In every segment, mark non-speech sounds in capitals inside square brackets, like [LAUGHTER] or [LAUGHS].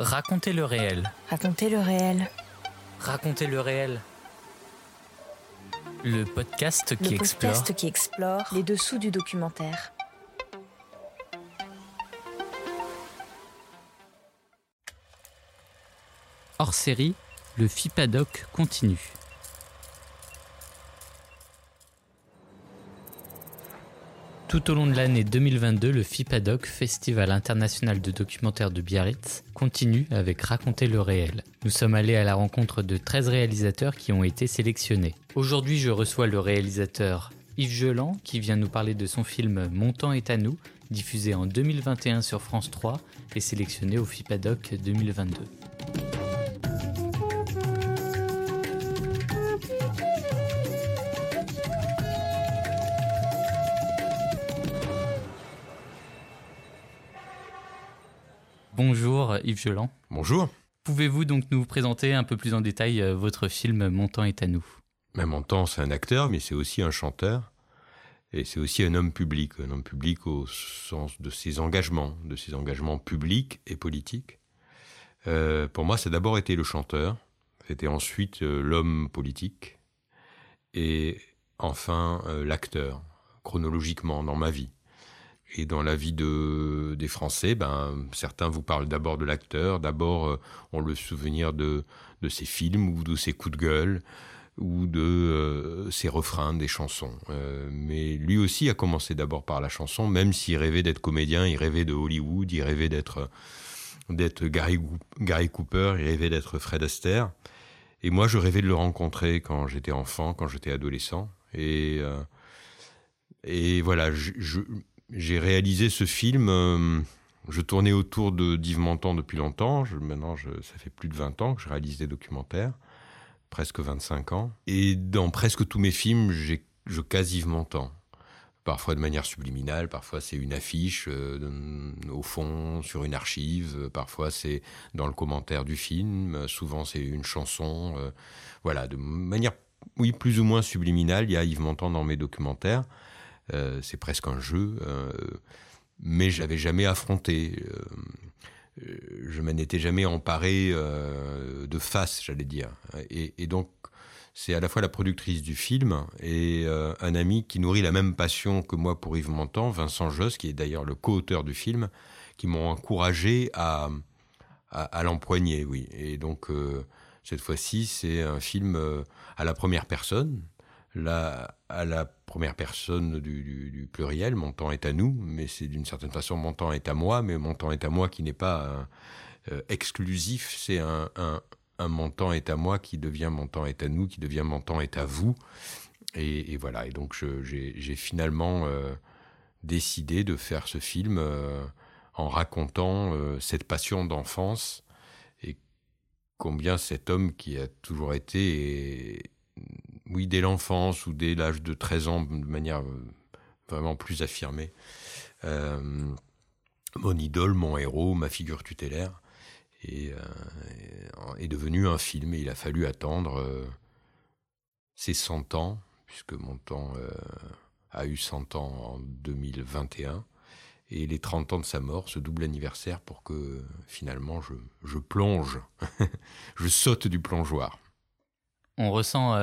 Racontez le réel. Racontez le réel. Racontez le réel. Le podcast qui le explore. podcast qui explore les dessous du documentaire. Hors série, le FIPADOC continue. Tout au long de l'année 2022, le FIPADOC, Festival international de documentaire de Biarritz, continue avec Raconter le réel. Nous sommes allés à la rencontre de 13 réalisateurs qui ont été sélectionnés. Aujourd'hui, je reçois le réalisateur Yves Geland qui vient nous parler de son film Mon temps est à nous, diffusé en 2021 sur France 3 et sélectionné au FIPADOC 2022. Bonjour Yves Geland. Bonjour. Pouvez-vous donc nous présenter un peu plus en détail euh, votre film Mon temps est à nous? Mais Montand, c'est un acteur, mais c'est aussi un chanteur. Et c'est aussi un homme public, un homme public au sens de ses engagements, de ses engagements publics et politiques. Euh, pour moi, c'est d'abord été le chanteur, c'était ensuite euh, l'homme politique, et enfin euh, l'acteur, chronologiquement dans ma vie. Et dans la vie de, des Français, ben, certains vous parlent d'abord de l'acteur, d'abord euh, ont le souvenir de, de ses films ou de ses coups de gueule ou de euh, ses refrains des chansons. Euh, mais lui aussi a commencé d'abord par la chanson, même s'il rêvait d'être comédien, il rêvait de Hollywood, il rêvait d'être d'être Gary, Gary Cooper, il rêvait d'être Fred Astaire. Et moi, je rêvais de le rencontrer quand j'étais enfant, quand j'étais adolescent. Et, euh, et voilà, je- j'ai réalisé ce film. euh, je tournais autour d'Yves Montand depuis longtemps. Maintenant, ça fait plus de 20 ans que je réalise des documentaires, presque 25 ans. Et dans presque tous mes films, je case Yves Montand. Parfois de manière subliminale, parfois c'est une affiche euh, au fond sur une archive, parfois c'est dans le commentaire du film, souvent c'est une chanson. euh, voilà, de manière, oui, plus ou moins subliminale, il y a Yves Montand dans mes documentaires. Euh, c'est presque un jeu, euh, mais je l'avais jamais affronté. euh, je m'en étais jamais emparé de face, j'allais dire. Et, donc, c'est à la fois la productrice du film et un ami qui nourrit la même passion que moi pour Yves Montand, Vincent Josse, qui est d'ailleurs le co-auteur du film, qui m'ont encouragé à, l'empoigner, oui. Et donc, cette fois-ci, c'est un film à la première personne, là, à la première personne du, pluriel, mon temps est à nous, mais c'est d'une certaine façon mon temps est à moi, mais mon temps est à moi qui n'est pas euh, exclusif, c'est un, un, mon temps est à moi qui devient mon temps est à nous, qui devient mon temps est à vous. Et, voilà, et donc j'ai finalement euh, décidé de faire ce film euh, en racontant cette passion d'enfance et combien cet homme qui a toujours été, oui, dès l'enfance ou dès l'âge de 13 ans, de manière euh, vraiment plus affirmée, euh, mon idole, mon héros, ma figure tutélaire, est, euh, est devenu un film. Et il a fallu attendre ses 100 ans, puisque mon temps a eu 100 ans en 2021, et les 30 ans de sa mort, ce double anniversaire, pour que finalement je, plonge, [LAUGHS] je saute du plongeoir. On ressent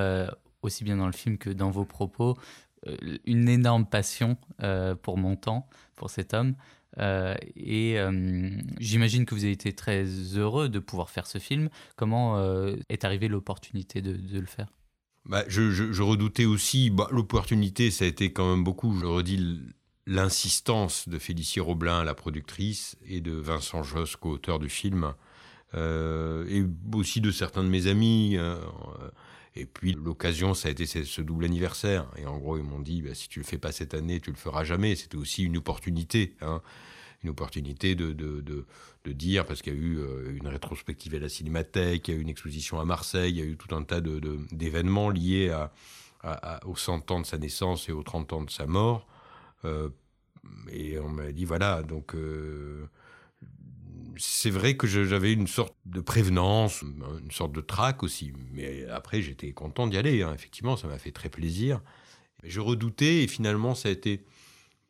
aussi bien dans le film que dans vos propos euh, une énorme passion euh, pour mon temps, pour cet homme. Euh, et j'imagine que vous avez été très heureux de pouvoir faire ce film. Comment est arrivée l'opportunité de, le faire? Bah, je, redoutais aussi bah, l'opportunité, ça a été quand même beaucoup, je redis l'insistance de Félicie Roblin, la productrice, et de Vincent Josse, co-auteur du film, et aussi de certains de mes amis. Et puis l'occasion, ça a été ce, double anniversaire. Et en gros, ils m'ont dit, bah, si tu le fais pas cette année, tu le feras jamais. C'était aussi une opportunité. hein. Une opportunité de, de, de, dire, parce qu'il y a eu euh, une rétrospective à la Cinémathèque, il y a eu une exposition à Marseille, il y a eu tout un tas d'événements liés à- aux 100 ans de sa naissance et aux 30 ans de sa mort. Euh, et on m'a dit, voilà, donc euh, c'est vrai que j'avais une sorte de prévenance, une sorte de trac aussi. Mais après, j'étais content d'y aller. hein. Effectivement, ça m'a fait très plaisir. Mais je redoutais et finalement, ça a été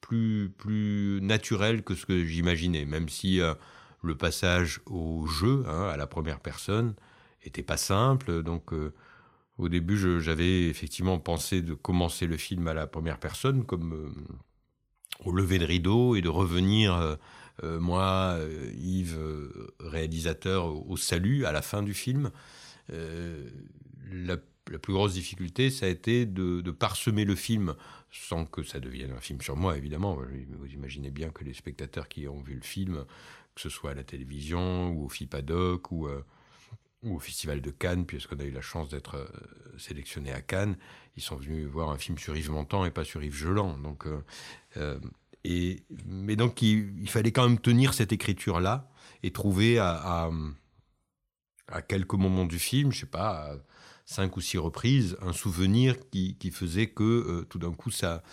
plus, plus naturel que ce que j'imaginais. Même si euh, le passage au jeu, hein, à la première personne, était pas simple. Donc, au début, j'avais effectivement pensé de commencer le film à la première personne, comme au lever de rideau, et de revenir, moi, Yves, réalisateur, au, salut à la fin du film. La, plus grosse difficulté, ça a été de, de, parsemer le film sans que ça devienne un film sur moi, évidemment. Vous imaginez bien que les spectateurs qui ont vu le film, que ce soit à la télévision ou au FIPADOC ou, euh, ou au Festival de Cannes, puisqu'on a eu la chance d'être euh, sélectionné à Cannes, ils sont venus voir un film sur Yves Montand et pas sur Yves Geland. Donc, euh, mais donc, il, fallait quand même tenir cette écriture-là et trouver à, à, à, quelques moments du film, je sais pas, cinq ou six reprises un souvenir qui, faisait que euh, tout d'un coup ça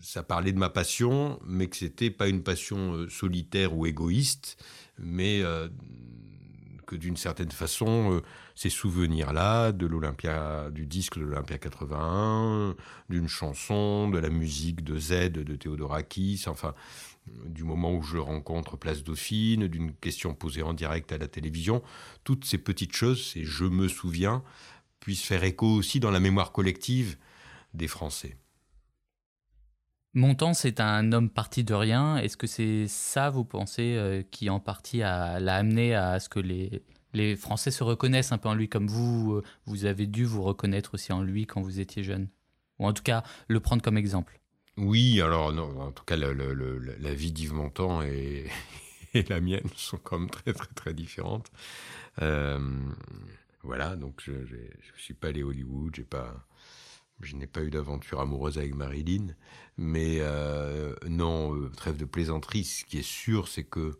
ça parlait de ma passion, mais que c'était pas une passion euh, solitaire ou égoïste, mais euh, que d'une certaine façon, ces souvenirs-là, de l'Olympia, du disque de l'Olympia 81, d'une chanson, de la musique de Z de Théodorakis, enfin, du moment où je rencontre Place Dauphine, d'une question posée en direct à la télévision, toutes ces petites choses, ces je me souviens, puissent faire écho aussi dans la mémoire collective des Français. Montand, c'est un homme parti de rien. Est-ce que c'est ça, vous pensez, euh, qui en partie l'a amené à ce que les, Français se reconnaissent un peu en lui, comme vous, euh, vous avez dû vous reconnaître aussi en lui quand vous étiez jeune? Ou en tout cas, le prendre comme exemple oui, alors en tout cas, la vie d'Yves Montand [LAUGHS] et, la mienne sont quand même très très très différentes. Euh, voilà, donc je ne suis pas allé à Hollywood, j'ai pas, je n'ai pas eu d'aventure amoureuse avec Marilyn, mais euh, non, euh, trêve de plaisanterie. Ce qui est sûr, c'est que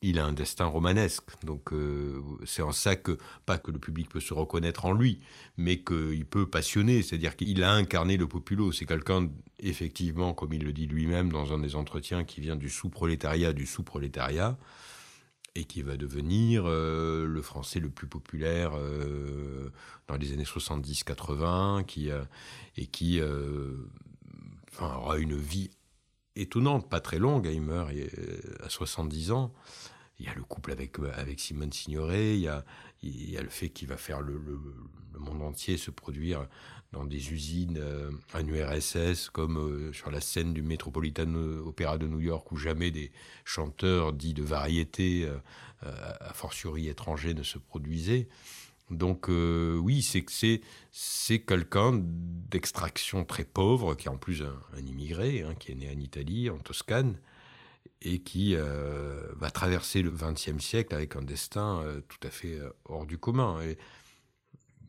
il a un destin romanesque. Donc euh, c'est en ça que, pas que le public peut se reconnaître en lui, mais qu'il peut passionner, c'est-à-dire qu'il a incarné le populo. C'est quelqu'un, effectivement, comme il le dit lui-même dans un des entretiens, qui vient du sous-prolétariat, du sous-prolétariat, et qui va devenir euh, le français le plus populaire euh, dans les années 70-80, qui, et qui aura une vie étonnante, pas très longue. Il meurt à 70 ans. Il y a le couple avec, avec Simone Signoret, il y a, il y a le fait qu'il va faire le, le, monde entier se produire dans des usines euh, URSS, comme euh, sur la scène du Metropolitan Opera de New York, où jamais des chanteurs dits de variété, euh, a fortiori étrangers, ne se produisaient. Donc euh, oui, c'est que c'est quelqu'un d'extraction très pauvre, qui est en plus un, immigré, hein, qui est né en Italie, en Toscane, et qui euh, va traverser le XXe siècle avec un destin euh, tout à fait hors du commun. Et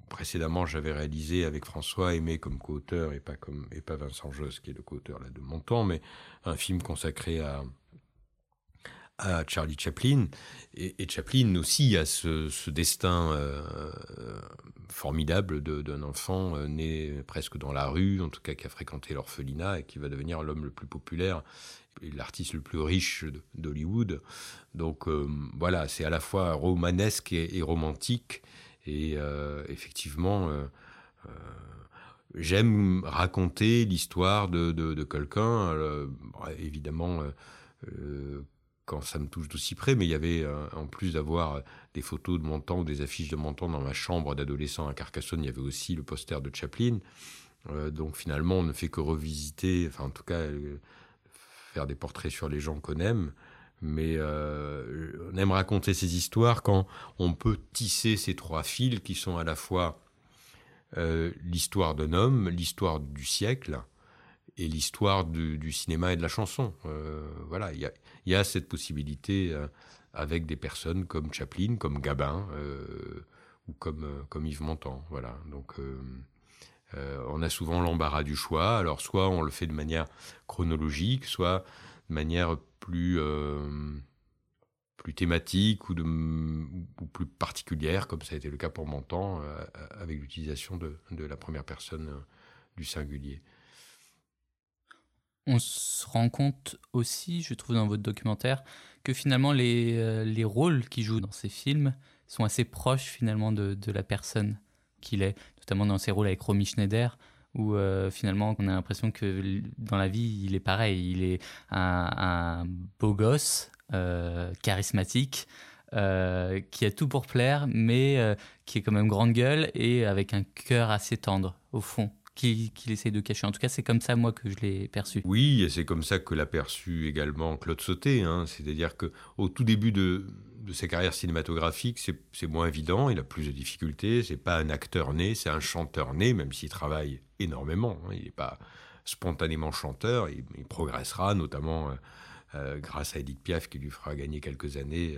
précédemment, j'avais réalisé avec François Aimé comme co-auteur, et pas, comme, et pas Vincent Josse, qui est le co-auteur de mon temps, mais un film consacré à, à Charlie Chaplin. Et, Chaplin aussi a ce, destin euh, formidable d'un enfant euh, né presque dans la rue, en tout cas qui a fréquenté l'orphelinat et qui va devenir l'homme le plus populaire l'artiste le plus riche d'Hollywood. Donc euh, voilà, c'est à la fois romanesque et, romantique. Et effectivement, j'aime raconter l'histoire de, de, quelqu'un. évidemment, quand ça me touche d'aussi près, mais il y avait, euh, en plus d'avoir euh, des photos de mon temps ou des affiches de mon temps dans ma chambre d'adolescent à Carcassonne, il y avait aussi le poster de Chaplin. Euh, donc finalement, on ne fait que revisiter, enfin en tout cas, faire des portraits sur les gens qu'on aime. Mais on aime raconter ces histoires quand on peut tisser ces trois fils qui sont à la fois l'histoire d'un homme, l'histoire du siècle, et l'histoire du, cinéma et de la chanson. voilà, il y a, cette possibilité euh, avec des personnes comme Chaplin, comme Gabin euh, ou comme, euh, comme Yves Montand. Voilà. Donc, on a souvent l'embarras du choix. Alors, soit on le fait de manière chronologique, soit de manière plus, plus thématique ou, de, plus particulière, comme ça a été le cas pour Montand, avec l'utilisation de, de, la première personne du singulier on se rend compte aussi, je trouve dans votre documentaire, que finalement les, euh, les rôles qu'il joue dans ces films sont assez proches finalement de, de la personne qu'il est, notamment dans ses rôles avec Romy Schneider, où euh, finalement on a l'impression que dans la vie il est pareil, il est un, beau gosse charismatique, qui a tout pour plaire, mais qui est quand même grande gueule et avec un cœur assez tendre, au fond qu'il essaie de cacher. En tout cas, c'est comme ça, moi, que je l'ai perçu. Oui, et c'est comme ça que l'a perçu également Claude Sauté. Hein. C'est-à-dire qu'au tout début de, de sa carrière cinématographique, c'est moins évident, il a plus de difficultés. C'est pas un acteur né, c'est un chanteur né, même s'il travaille énormément. Hein. Il n'est pas spontanément chanteur, il, progressera, notamment euh, euh, grâce à Edith Piaf, qui lui fera gagner quelques années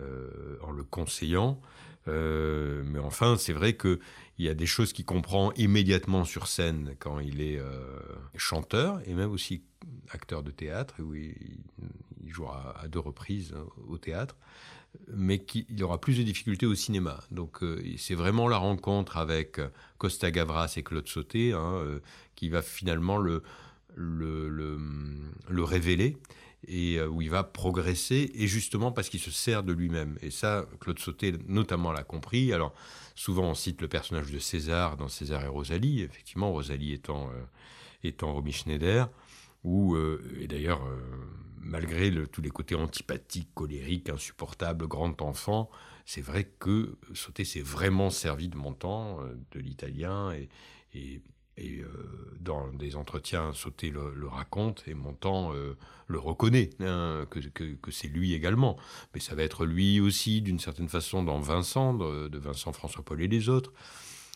euh, en le conseillant. Mais enfin, c'est vrai qu'il y a des choses qu'il comprend immédiatement sur scène quand il est chanteur et même aussi acteur de théâtre, où il, jouera à deux reprises hein, au théâtre, mais qu'il aura plus de difficultés au cinéma. Donc euh, c'est vraiment la rencontre avec Costa Gavras et Claude Sauté hein, qui va finalement le, le, le, le révéler et euh, où il va progresser, et justement parce qu'il se sert de lui-même. Et ça, Claude Sauté notamment l'a compris. Alors, souvent on cite le personnage de César dans César et Rosalie, effectivement, Rosalie étant, euh, étant Romy Schneider, où, euh, et d'ailleurs, malgré tous les côtés antipathiques, colériques, insupportables, grand enfant, c'est vrai que Sauté s'est vraiment servi de mon temps, de l'italien, et, euh, dans des entretiens, Sauté le, raconte et euh, le reconnaît, hein, que, que, c'est lui également. Mais ça va être lui aussi, d'une certaine façon, dans Vincent, de, Vincent François-Paul et les autres.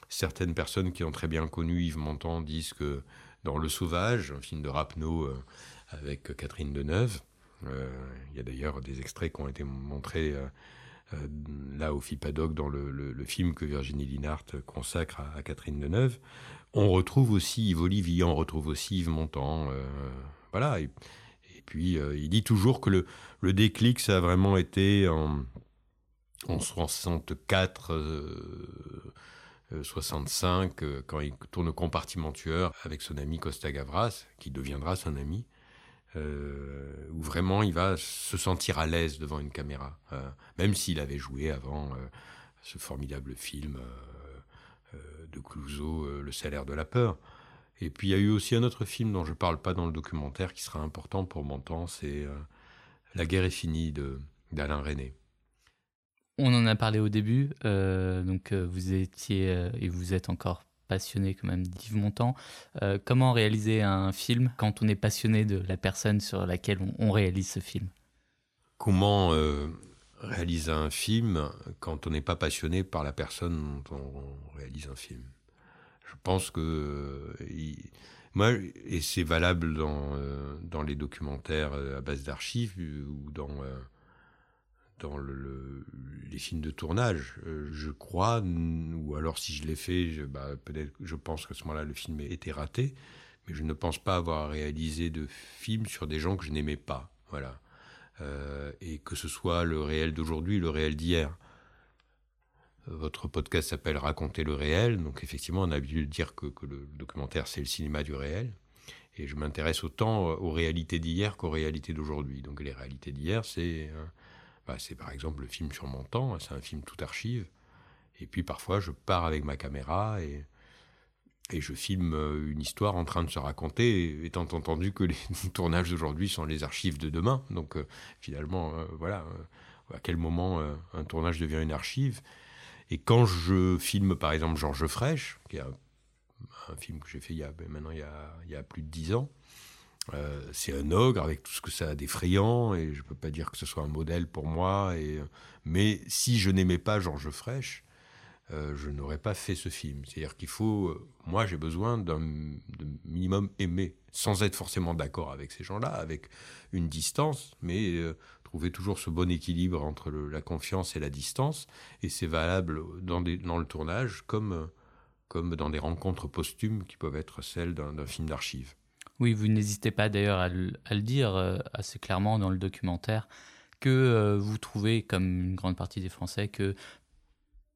Certaines personnes qui ont très bien connu Yves Montand disent que dans Le Sauvage, un film de Rapneau euh, avec Catherine Deneuve, il y a d'ailleurs des extraits qui ont été montrés là au FIPADOC dans le, film que Virginie Linhart consacre à, Catherine Deneuve. On retrouve aussi Yves Olivier, on retrouve aussi Yves Montand. Euh, voilà. Et, puis, euh, il dit toujours que le, le, déclic, ça a vraiment été en, en 64, 65, euh, quand il tourne au compartimentueur avec son ami Costa Gavras, qui deviendra son ami. où vraiment il va se sentir à l'aise devant une caméra, même s'il avait joué avant ce formidable film euh, de Clouseau, euh, Le salaire de la peur. Et puis il y a eu aussi un autre film dont je ne parle pas dans le documentaire qui sera important pour mon temps, c'est euh, La guerre est finie d'Alain René. On en a parlé au début, donc vous étiez et vous êtes encore passionné quand même d'Yves Montand. comment réaliser un film quand on est passionné de la personne sur laquelle on, réalise ce film? Comment réaliser un film quand on n'est pas passionné par la personne dont on réalise un film? Je pense que moi, et c'est valable dans, euh, dans les documentaires euh, à base d'archives euh, ou dans, dans le, les films de tournage, je crois, ou alors si je l'ai fait, je, bah, je pense qu'à ce moment-là, le film était raté, mais je ne pense pas avoir réalisé de film sur des gens que je n'aimais pas. Voilà. Euh, et que ce soit le réel d'aujourd'hui, le réel d'hier. Votre podcast s'appelle Raconter le réel, donc effectivement on a l'habitude de dire que, le documentaire c'est le cinéma du réel, et je m'intéresse autant aux réalités d'hier qu'aux réalités d'aujourd'hui. Donc les réalités d'hier, c'est euh, bah, c'est par exemple le film sur mon temps, c'est un film tout archive, et puis parfois je pars avec ma caméra et je filme euh, une histoire en train de se raconter, étant entendu que les [LAUGHS] tournages d'aujourd'hui sont les archives de demain. Donc euh, finalement, euh, voilà, à quel moment un tournage devient une archive? Et quand je filme par exemple Georges Frêche, qui est un, film que j'ai fait il y a, ben, maintenant il y a, plus de dix ans, c'est un ogre avec tout ce que ça a d'effrayant, et je ne peux pas dire que ce soit un modèle pour moi. Et, mais si je n'aimais pas Georges Frêche, euh, je n'aurais pas fait ce film. C'est-à-dire qu'il faut, euh, moi j'ai besoin d'un minimum aimer, sans être forcément d'accord avec ces gens-là, avec une distance, mais euh, trouver toujours ce bon équilibre entre la confiance et la distance. Et c'est valable dans, le tournage comme dans des rencontres posthumes qui peuvent être celles d'un film d'archives. Oui, vous n'hésitez pas d'ailleurs à, le dire assez clairement dans le documentaire que vous trouvez, comme une grande partie des Français, que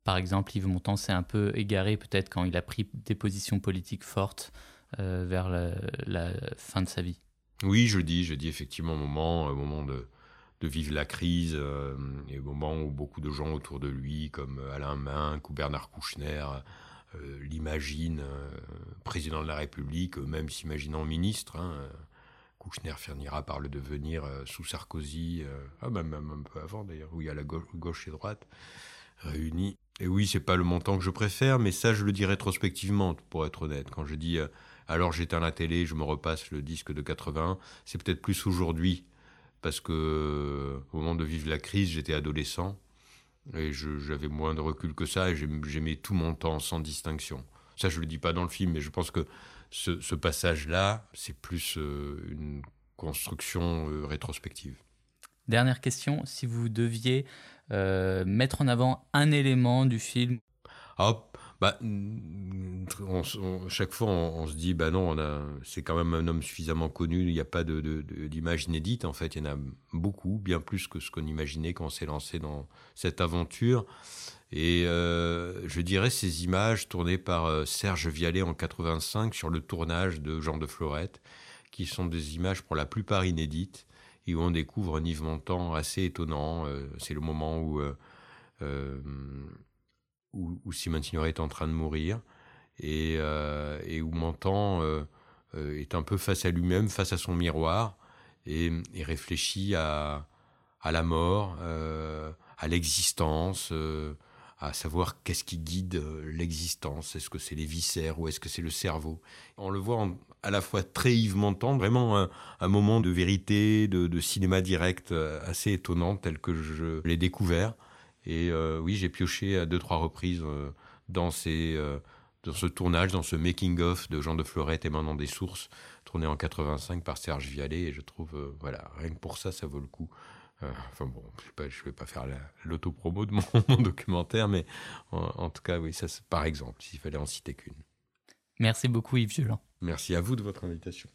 par exemple, Yves Montand s'est un peu égaré peut-être quand il a pris des positions politiques fortes euh, vers la, fin de sa vie. Oui, je dis, je dis effectivement au moment, moment de, vivre la crise euh, et au moment où beaucoup de gens autour de lui, comme Alain Minck ou Bernard Kouchner, euh, l'imaginent président de la République, même s'imaginant ministre. Hein, Kouchner finira par le devenir sous Sarkozy, ah, même, même, un peu avant d'ailleurs, où il y a la gauche, et droite réunis. Et oui, c'est pas le montant que je préfère, mais ça, je le dis rétrospectivement, pour être honnête. Quand je dis alors j'éteins la télé, je me repasse le disque de 80, c'est peut-être plus aujourd'hui, parce que au moment de vivre la crise, j'étais adolescent et j'avais moins de recul que ça et j'aimais tout mon temps sans distinction. Ça, je le dis pas dans le film, mais je pense que ce, passage-là, c'est plus euh, une construction euh, rétrospective. Dernière question, si vous deviez euh, mettre en avant un élément du film. Ah, bah, chaque fois, on, se dit, bah non, c'est quand même un homme suffisamment connu, il n'y a pas d'image de, inédite. En fait, il y en a beaucoup, bien plus que ce qu'on imaginait quand on s'est lancé dans cette aventure. Et euh, je dirais ces images tournées par euh, Serge Vialet en 85 sur le tournage de Jean de Florette, qui sont des images pour la plupart inédites et où on découvre un Yves Montand assez étonnant. Euh, c'est le moment où où, Simone Signoret est en train de mourir et, euh, où Montand euh, euh, est un peu face à lui-même, face à son miroir et, réfléchit à, la mort, à l'existence, à savoir qu'est-ce qui guide l'existence. Est-ce que c'est les viscères ou est-ce que c'est le cerveau? On le voit à la fois très Yves Montand, vraiment un, moment de vérité, de, cinéma direct assez étonnant tel que je l'ai découvert. Et euh, oui, j'ai pioché à deux, trois reprises euh, dans, ces, euh, dans ce tournage, dans ce making-of de Jean de Florette émanant des sources, tourné en 85 par Serge Vialet. Et je trouve, voilà, rien que pour ça, ça vaut le coup. enfin bon, je ne vais pas faire l'autopromo de mon, [LAUGHS] documentaire, mais en, tout cas, oui, ça, par exemple, s'il fallait en citer qu'une. Merci beaucoup Yves Violent. Merci à vous de votre invitation.